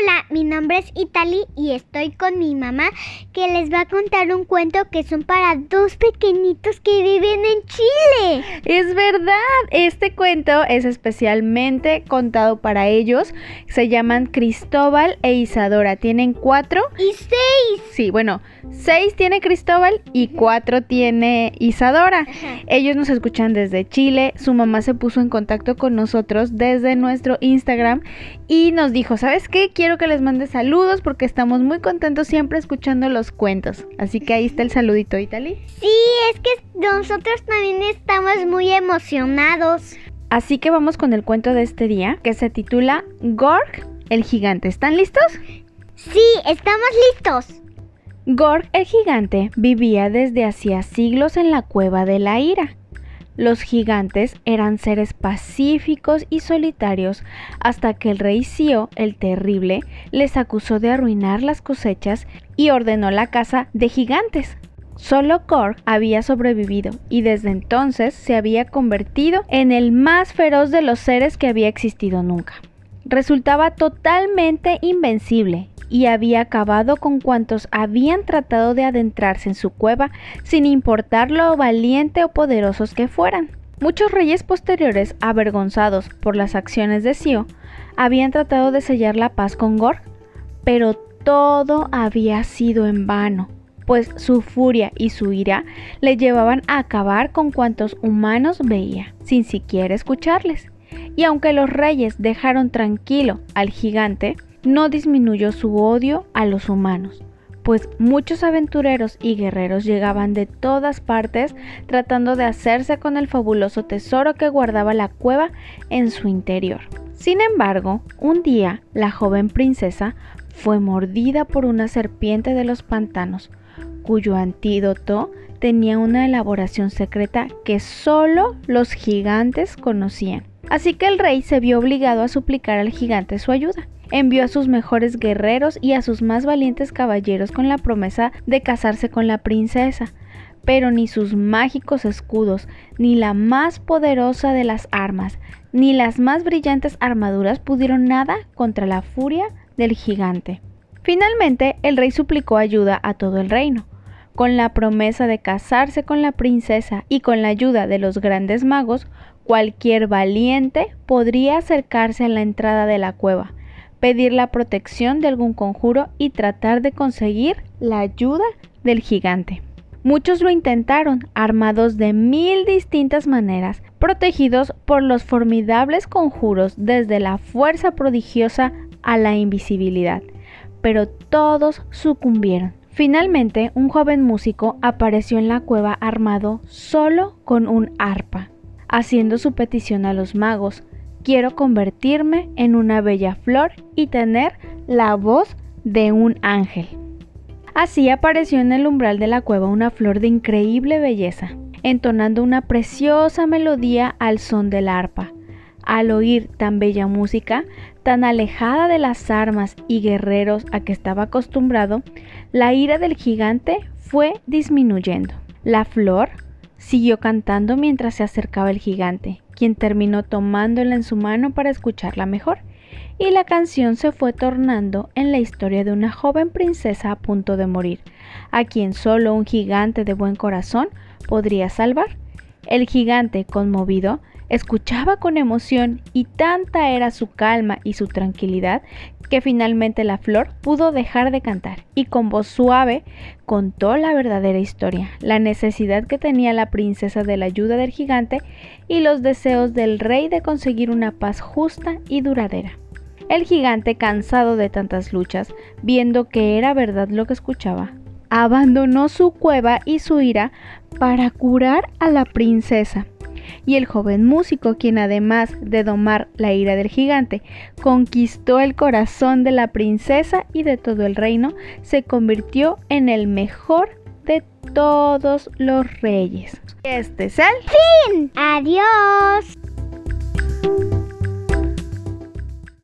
Hola, mi nombre es Itali y estoy con mi mamá que les va a contar un cuento que son para dos pequeñitos que viven en Chile. Es verdad, este cuento es especialmente contado para ellos. Se llaman Cristóbal e Isadora. Tienen cuatro. Y seis. Sí, bueno, seis tiene Cristóbal y cuatro tiene Isadora. Ellos nos escuchan desde Chile. Su mamá se puso en contacto con nosotros desde nuestro Instagram y nos dijo, ¿sabes qué? Quiero que les mande saludos porque estamos muy contentos siempre escuchando los cuentos. Así que ahí está el saludito, Itali. Sí, es que nosotros también estamos muy emocionados. Así que vamos con el cuento de este día que se titula Gorg el gigante. ¿Están listos? Sí, estamos listos. Gorg el gigante vivía desde hacía siglos en la cueva de la ira. Los gigantes eran seres pacíficos y solitarios hasta que el rey Sio, el terrible, les acusó de arruinar las cosechas y ordenó la caza de gigantes. Solo Gorg había sobrevivido y desde entonces se había convertido en el más feroz de los seres que había existido nunca. Resultaba totalmente invencible y había acabado con cuantos habían tratado de adentrarse en su cueva sin importar lo valiente o poderosos que fueran. Muchos reyes posteriores, avergonzados por las acciones de Sio, habían tratado de sellar la paz con Gorg, pero todo había sido en vano, pues su furia y su ira le llevaban a acabar con cuantos humanos veía, sin siquiera escucharles. Y aunque los reyes dejaron tranquilo al gigante, no disminuyó su odio a los humanos, pues muchos aventureros y guerreros llegaban de todas partes tratando de hacerse con el fabuloso tesoro que guardaba la cueva en su interior. Sin embargo, un día la joven princesa fue mordida por una serpiente de los pantanos, cuyo antídoto tenía una elaboración secreta que solo los gigantes conocían. Así que el rey se vio obligado a suplicar al gigante su ayuda envió a sus mejores guerreros y a sus más valientes caballeros con la promesa de casarse con la princesa. Pero ni sus mágicos escudos, ni la más poderosa de las armas, ni las más brillantes armaduras pudieron nada contra la furia del gigante. Finalmente, el rey suplicó ayuda a todo el reino, con la promesa de casarse con la princesa y con la ayuda de los grandes magos, cualquier valiente podría acercarse a la entrada de la cueva, pedir la protección de algún conjuro y tratar de conseguir la ayuda del gigante. Muchos lo intentaron, armados de mil distintas maneras, protegidos por los formidables conjuros desde la fuerza prodigiosa a la invisibilidad, pero todos sucumbieron. Finalmente, un joven músico apareció en la cueva armado solo con un arpa, haciendo su petición a los magos, quiero convertirme en una bella flor y tener la voz de un ángel. Así apareció en el umbral de la cueva una flor de increíble belleza, entonando una preciosa melodía al son del arpa. Al oír tan bella música, tan alejada de las armas y guerreros a que estaba acostumbrado, la ira del gigante fue disminuyendo. La flor siguió cantando mientras se acercaba el gigante, quien terminó tomándola en su mano para escucharla mejor, y la canción se fue tornando en la historia de una joven princesa a punto de morir, a quien solo un gigante de buen corazón podría salvar. El gigante, conmovido, escuchaba con emoción y tanta era su calma y su tranquilidad que finalmente la flor pudo dejar de cantar y con voz suave contó la verdadera historia, la necesidad que tenía la princesa de la ayuda del gigante y los deseos del rey de conseguir una paz justa y duradera. El gigante, cansado de tantas luchas, viendo que era verdad lo que escuchaba, abandonó su cueva y su ira para curar a la princesa y el joven músico, quien además de domar la ira del gigante, conquistó el corazón de la princesa y de todo el reino, se convirtió en el mejor de todos los reyes. Este es el fin. Adiós.